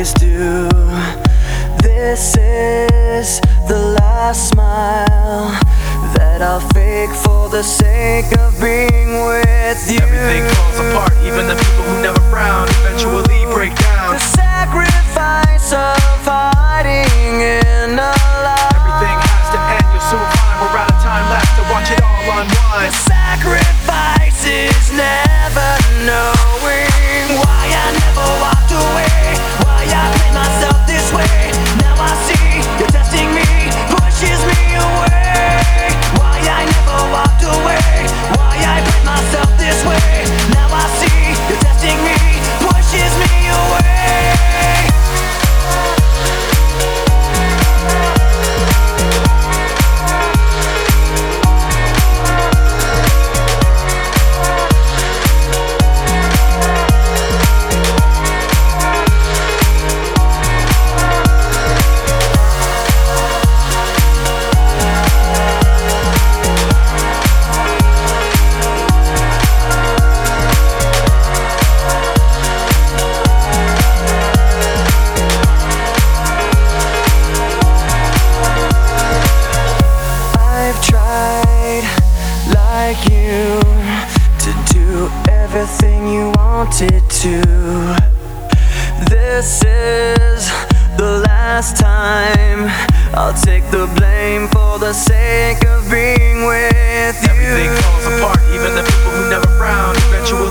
always do. This is the last smile that I'll fake for the sake of being with you. Everything falls apart, even the people who never frown eventually break down. The sacri- like you, to do everything you wanted to. This is the last time I'll take the blame for the sake of being with you. Everything falls apart, even the people who never frown eventually